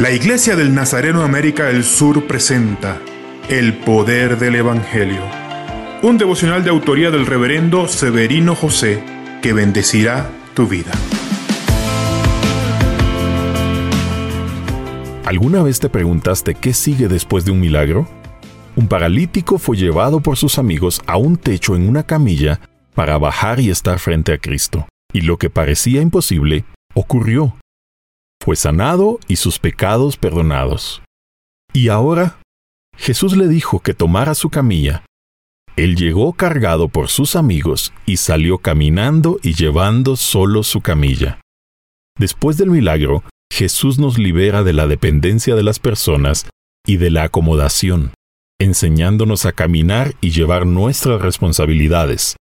La Iglesia del Nazareno América del Sur presenta El Poder del Evangelio, un devocional de autoría del reverendo Severino José que bendecirá tu vida. ¿Alguna vez te preguntaste qué sigue después de un milagro? Un paralítico fue llevado por sus amigos a un techo en una camilla para bajar y estar frente a Cristo, y lo que parecía imposible ocurrió fue sanado y sus pecados perdonados. Y ahora, Jesús le dijo que tomara su camilla. Él llegó cargado por sus amigos y salió caminando y llevando solo su camilla. Después del milagro, Jesús nos libera de la dependencia de las personas y de la acomodación, enseñándonos a caminar y llevar nuestras responsabilidades,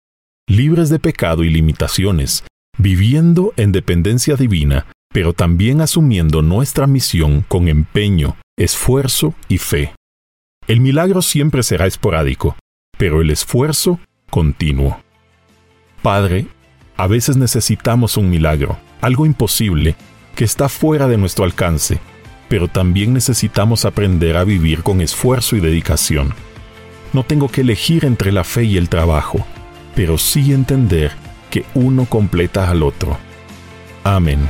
libres de pecado y limitaciones, viviendo en dependencia divina pero también asumiendo nuestra misión con empeño, esfuerzo y fe. El milagro siempre será esporádico, pero el esfuerzo continuo. Padre, a veces necesitamos un milagro, algo imposible, que está fuera de nuestro alcance, pero también necesitamos aprender a vivir con esfuerzo y dedicación. No tengo que elegir entre la fe y el trabajo, pero sí entender que uno completa al otro. Amén.